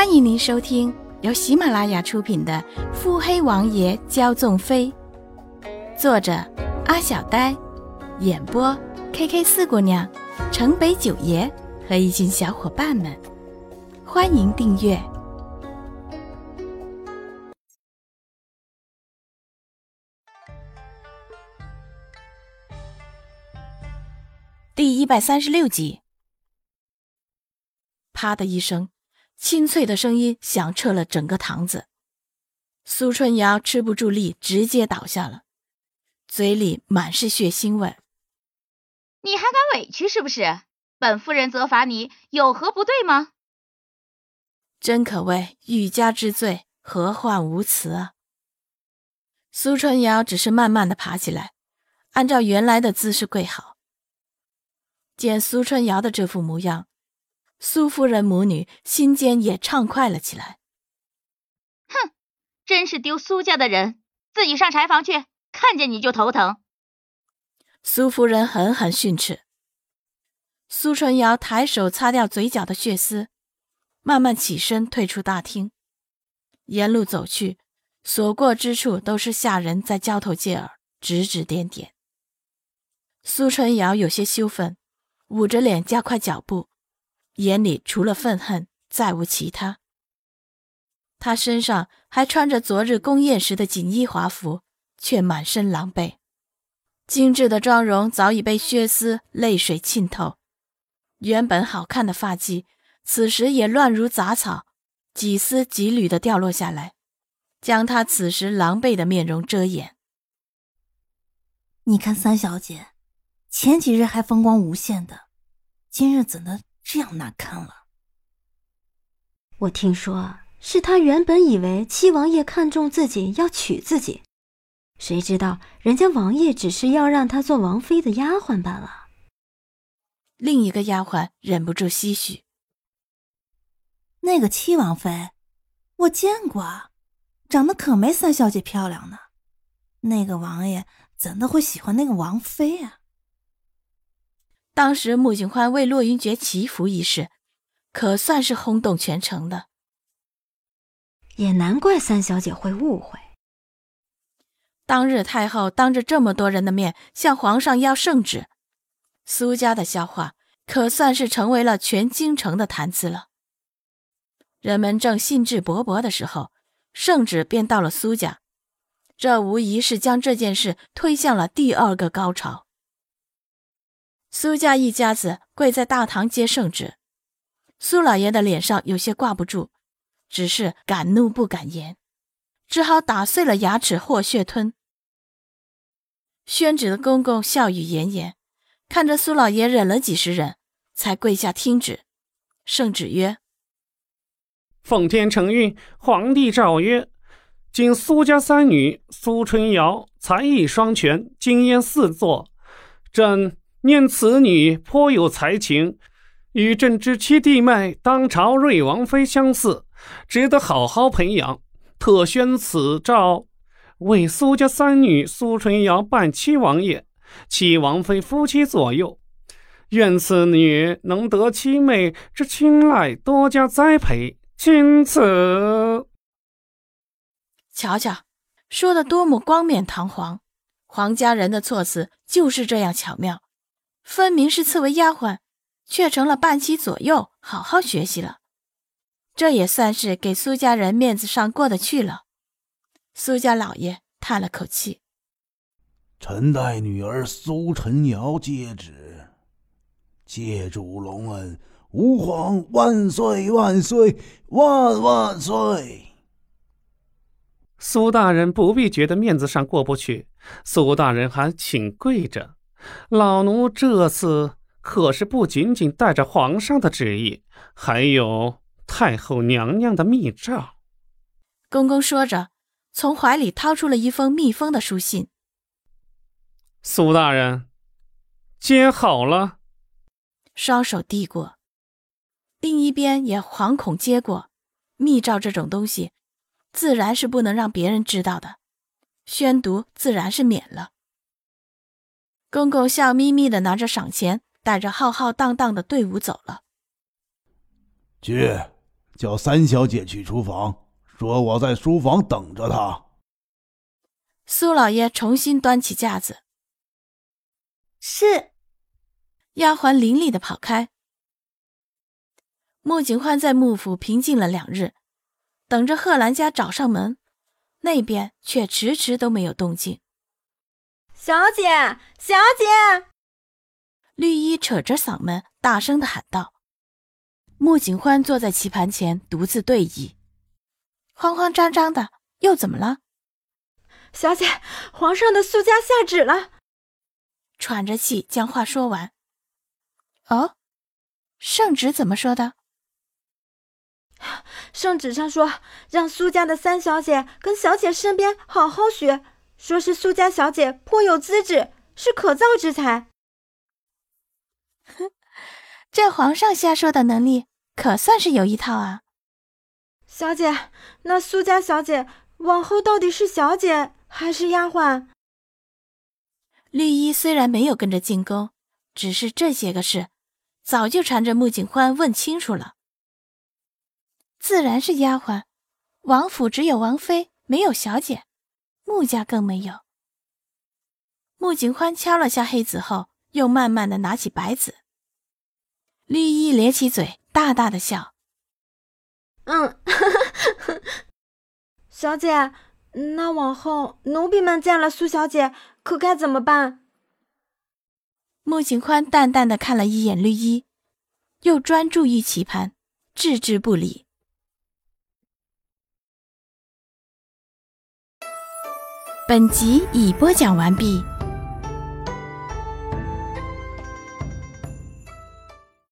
欢迎您收听由喜马拉雅出品的《腹黑王爷骄纵妃》，作者阿小呆，演播 K K 四姑娘、城北九爷和一群小伙伴们。欢迎订阅第一百三十六集。啪的一声。清脆的声音响彻了整个堂子，苏春瑶吃不住力，直接倒下了，嘴里满是血腥味。你还敢委屈是不是？本夫人责罚你有何不对吗？真可谓欲加之罪，何患无辞啊！苏春瑶只是慢慢的爬起来，按照原来的姿势跪好。见苏春瑶的这副模样。苏夫人母女心间也畅快了起来。哼，真是丢苏家的人，自己上柴房去，看见你就头疼。苏夫人狠狠训斥。苏春瑶抬手擦掉嘴角的血丝，慢慢起身退出大厅，沿路走去，所过之处都是下人在交头接耳，指指点点。苏春瑶有些羞愤，捂着脸加快脚步。眼里除了愤恨，再无其他。他身上还穿着昨日宫宴时的锦衣华服，却满身狼狈，精致的妆容早已被血丝、泪水浸透。原本好看的发髻，此时也乱如杂草，几丝几缕的掉落下来，将他此时狼狈的面容遮掩。你看三小姐，前几日还风光无限的，今日怎的？这样难堪了。我听说是他原本以为七王爷看中自己要娶自己，谁知道人家王爷只是要让他做王妃的丫鬟罢了。另一个丫鬟忍不住唏嘘：“那个七王妃，我见过，长得可没三小姐漂亮呢。那个王爷怎的会喜欢那个王妃啊？”当时穆景欢为洛云珏祈福一事，可算是轰动全城的。也难怪三小姐会误会。当日太后当着这么多人的面向皇上要圣旨，苏家的笑话可算是成为了全京城的谈资了。人们正兴致勃勃的时候，圣旨便到了苏家，这无疑是将这件事推向了第二个高潮。苏家一家子跪在大堂接圣旨，苏老爷的脸上有些挂不住，只是敢怒不敢言，只好打碎了牙齿或血吞。宣旨的公公笑语炎炎，看着苏老爷忍了几十忍，才跪下听旨。圣旨曰：“奉天承运，皇帝诏曰：今苏家三女苏春瑶才艺双全，经验四座，朕。”念此女颇有才情，与朕之七弟妹当朝瑞王妃相似，值得好好培养。特宣此诏，为苏家三女苏春瑶伴七王爷、七王妃夫妻左右。愿此女能得七妹之青睐，多加栽培。钦此。瞧瞧，说的多么冠冕堂皇！皇家人的措辞就是这样巧妙。分明是赐为丫鬟，却成了半妻左右，好好学习了。这也算是给苏家人面子上过得去了。苏家老爷叹了口气：“臣代女儿苏晨瑶接旨，借主隆恩，吾皇万岁万岁万万岁！”苏大人不必觉得面子上过不去，苏大人还请跪着。老奴这次可是不仅仅带着皇上的旨意，还有太后娘娘的密诏。公公说着，从怀里掏出了一封密封的书信。苏大人，接好了。双手递过，另一边也惶恐接过。密诏这种东西，自然是不能让别人知道的，宣读自然是免了。公公笑眯眯的拿着赏钱，带着浩浩荡荡的队伍走了。去，叫三小姐去厨房，说我在书房等着她。苏老爷重新端起架子，是。丫鬟伶俐的跑开。穆景焕在幕府平静了两日，等着贺兰家找上门，那边却迟迟都没有动静。小姐，小姐！绿衣扯着嗓门大声的喊道。穆景欢坐在棋盘前独自对弈，慌慌张张的，又怎么了？小姐，皇上的苏家下旨了。喘着气将话说完。哦，圣旨怎么说的？圣旨上说，让苏家的三小姐跟小姐身边好好学，说是苏家小姐颇有资质，是可造之才。哼，这皇上瞎说的能力可算是有一套啊！小姐，那苏家小姐往后到底是小姐还是丫鬟？绿衣虽然没有跟着进宫，只是这些个事，早就缠着穆景欢问清楚了。自然是丫鬟，王府只有王妃，没有小姐，穆家更没有。穆景欢敲了下黑子后，又慢慢的拿起白子。绿衣咧起嘴，大大的笑。嗯，小姐，那往后奴婢们见了苏小姐，可该怎么办？穆景欢淡淡的看了一眼绿衣，又专注于棋盘，置之不理。本集已播讲完毕。